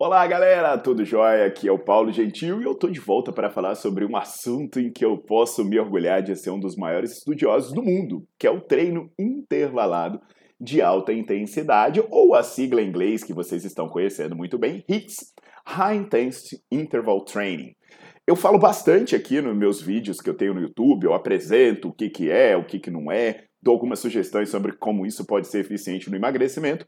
Olá galera, tudo jóia? Aqui é o Paulo Gentil e eu tô de volta para falar sobre um assunto em que eu posso me orgulhar de ser um dos maiores estudiosos do mundo, que é o treino intervalado de alta intensidade, ou a sigla em inglês que vocês estão conhecendo muito bem, HIIT, High Intensity Interval Training. Eu falo bastante aqui nos meus vídeos que eu tenho no YouTube, eu apresento o que, que é, o que, que não é, dou algumas sugestões sobre como isso pode ser eficiente no emagrecimento,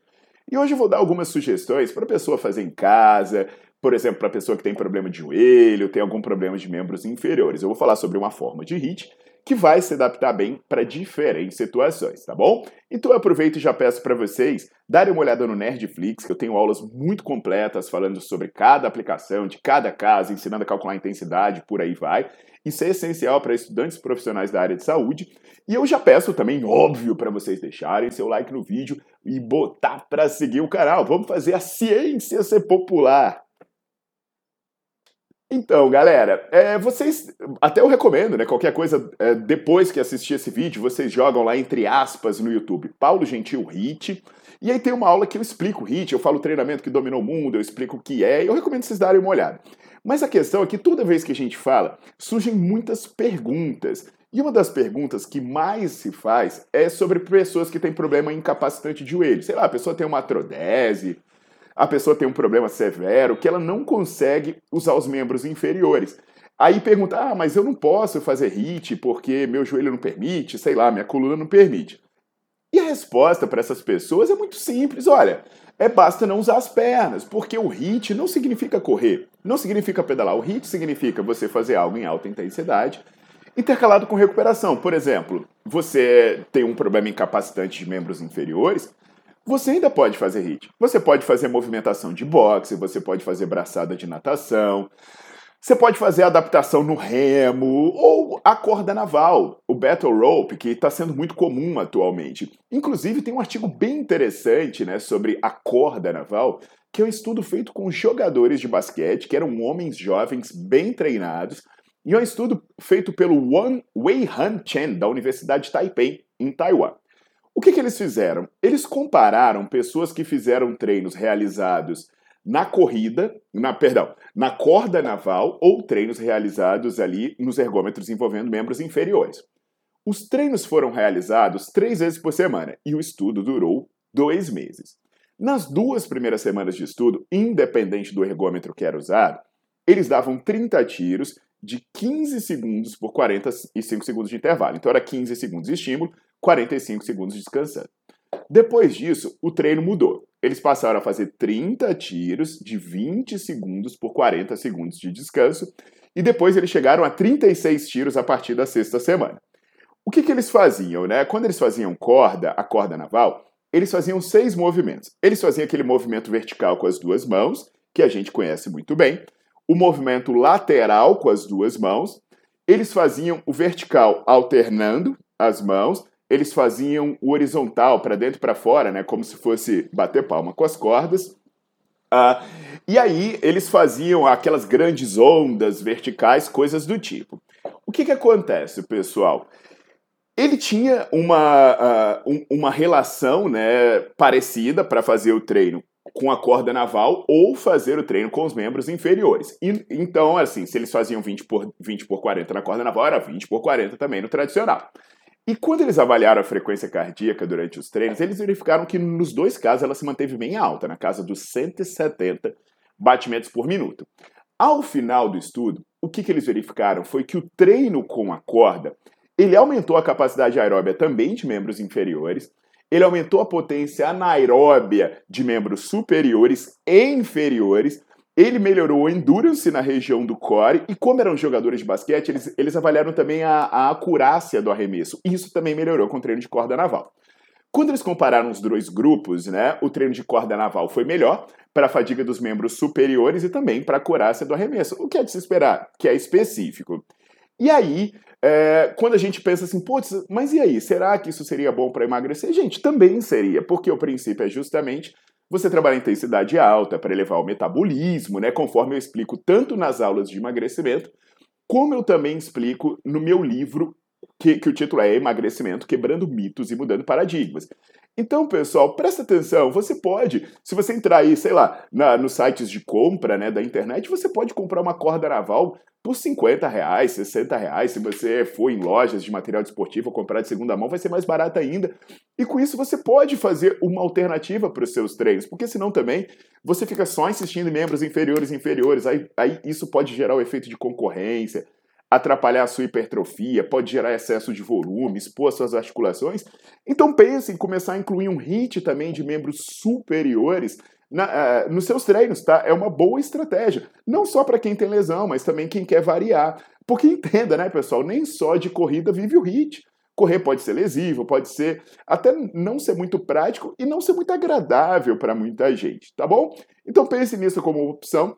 e hoje eu vou dar algumas sugestões para a pessoa fazer em casa, por exemplo, para a pessoa que tem problema de joelho, tem algum problema de membros inferiores. Eu vou falar sobre uma forma de HIIT que vai se adaptar bem para diferentes situações, tá bom? Então eu aproveito e já peço para vocês darem uma olhada no Nerdflix, que eu tenho aulas muito completas falando sobre cada aplicação, de cada caso, ensinando a calcular a intensidade, por aí vai. Isso é essencial para estudantes profissionais da área de saúde. E eu já peço também, óbvio, para vocês deixarem seu like no vídeo e botar para seguir o canal. Vamos fazer a ciência ser popular. Então, galera, é, vocês. Até eu recomendo, né? Qualquer coisa, é, depois que assistir esse vídeo, vocês jogam lá entre aspas no YouTube Paulo Gentil HIT. E aí tem uma aula que eu explico o HIT, eu falo o treinamento que dominou o mundo, eu explico o que é, e eu recomendo vocês darem uma olhada. Mas a questão é que toda vez que a gente fala, surgem muitas perguntas. E uma das perguntas que mais se faz é sobre pessoas que têm problema incapacitante de joelho. Sei lá, a pessoa tem uma artrodese, a pessoa tem um problema severo que ela não consegue usar os membros inferiores. Aí pergunta, ah, mas eu não posso fazer HIT porque meu joelho não permite, sei lá, minha coluna não permite. E a resposta para essas pessoas é muito simples, olha, é basta não usar as pernas, porque o HIT não significa correr, não significa pedalar. O HIT significa você fazer algo em alta intensidade, intercalado com recuperação. Por exemplo, você tem um problema incapacitante de membros inferiores, você ainda pode fazer HIIT. Você pode fazer movimentação de boxe, você pode fazer braçada de natação, você pode fazer adaptação no remo ou a corda naval, o battle rope, que está sendo muito comum atualmente. Inclusive, tem um artigo bem interessante né, sobre a corda naval, que é um estudo feito com jogadores de basquete, que eram homens jovens bem treinados, e é um estudo feito pelo Wei Han Chen, da Universidade de Taipei, em Taiwan. O que, que eles fizeram? Eles compararam pessoas que fizeram treinos realizados na corrida, na perdão, na corda naval ou treinos realizados ali nos ergômetros envolvendo membros inferiores. Os treinos foram realizados três vezes por semana e o estudo durou dois meses. Nas duas primeiras semanas de estudo, independente do ergômetro que era usado, eles davam 30 tiros de 15 segundos por 45 segundos de intervalo. Então era 15 segundos de estímulo, 45 segundos descansando. Depois disso, o treino mudou. Eles passaram a fazer 30 tiros de 20 segundos por 40 segundos de descanso e depois eles chegaram a 36 tiros a partir da sexta semana. O que, que eles faziam, né? Quando eles faziam corda, a corda naval, eles faziam seis movimentos. Eles faziam aquele movimento vertical com as duas mãos, que a gente conhece muito bem, o movimento lateral com as duas mãos, eles faziam o vertical alternando as mãos eles faziam o horizontal para dentro e para fora, né, como se fosse bater palma com as cordas. Uh, e aí eles faziam aquelas grandes ondas verticais, coisas do tipo. O que, que acontece, pessoal? Ele tinha uma, uh, um, uma relação né, parecida para fazer o treino com a corda naval ou fazer o treino com os membros inferiores. E, então, assim, se eles faziam 20 por, 20 por 40 na corda naval, era 20 por 40 também no tradicional. E quando eles avaliaram a frequência cardíaca durante os treinos, eles verificaram que nos dois casos ela se manteve bem alta, na casa dos 170 batimentos por minuto. Ao final do estudo, o que, que eles verificaram foi que o treino com a corda ele aumentou a capacidade aeróbia também de membros inferiores, ele aumentou a potência anaeróbia de membros superiores e inferiores, ele melhorou a endurance na região do core e, como eram jogadores de basquete, eles, eles avaliaram também a, a acurácia do arremesso. Isso também melhorou com o treino de corda naval. Quando eles compararam os dois grupos, né, o treino de corda naval foi melhor para a fadiga dos membros superiores e também para a acurácia do arremesso. O que é de se esperar? Que é específico. E aí, é, quando a gente pensa assim, putz, mas e aí, será que isso seria bom para emagrecer? Gente, também seria, porque o princípio é justamente você trabalha em intensidade alta para elevar o metabolismo, né? Conforme eu explico tanto nas aulas de emagrecimento, como eu também explico no meu livro, que, que o título é Emagrecimento, Quebrando Mitos e Mudando Paradigmas. Então, pessoal, presta atenção. Você pode, se você entrar aí, sei lá, na, nos sites de compra né, da internet, você pode comprar uma corda naval por 50 reais, 60 reais. Se você for em lojas de material desportivo comprar de segunda mão, vai ser mais barato ainda. E com isso você pode fazer uma alternativa para os seus treinos, porque senão também você fica só insistindo em membros inferiores inferiores. Aí, aí isso pode gerar o efeito de concorrência atrapalhar a sua hipertrofia, pode gerar excesso de volume, expor suas articulações. Então pense em começar a incluir um HIIT também de membros superiores na, uh, nos seus treinos, tá? É uma boa estratégia. Não só para quem tem lesão, mas também quem quer variar. Porque entenda, né, pessoal, nem só de corrida vive o HIIT. Correr pode ser lesivo, pode ser até não ser muito prático e não ser muito agradável para muita gente, tá bom? Então pense nisso como opção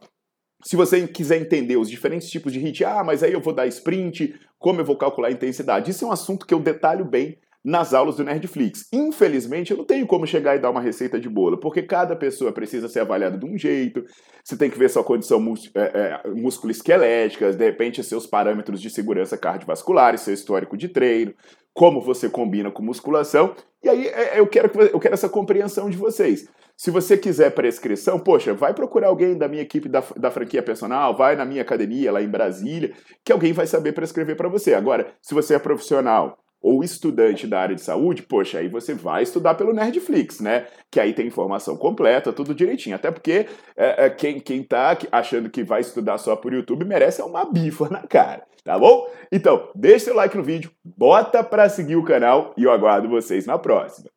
se você quiser entender os diferentes tipos de HIIT, ah, mas aí eu vou dar sprint, como eu vou calcular a intensidade, isso é um assunto que eu detalho bem nas aulas do Nerdflix. Infelizmente, eu não tenho como chegar e dar uma receita de bolo, porque cada pessoa precisa ser avaliada de um jeito, você tem que ver sua condição mus é, é, musculoesquelética, de repente seus parâmetros de segurança cardiovascular, seu histórico de treino, como você combina com musculação, e aí é, eu quero, eu quero essa compreensão de vocês. Se você quiser prescrição, poxa, vai procurar alguém da minha equipe da, da franquia personal, vai na minha academia lá em Brasília, que alguém vai saber prescrever para você. Agora, se você é profissional ou estudante da área de saúde, poxa, aí você vai estudar pelo Nerdflix, né? Que aí tem informação completa, tudo direitinho. Até porque é, é, quem, quem tá achando que vai estudar só por YouTube merece uma bifa na cara, tá bom? Então, deixa seu like no vídeo, bota pra seguir o canal e eu aguardo vocês na próxima.